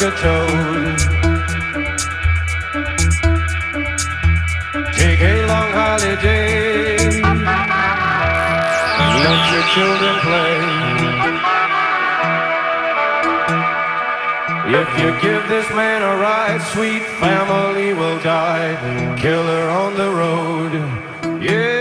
Take a long holiday. Let your children play. If you give this man a ride, sweet family will die. Killer on the road. Yeah.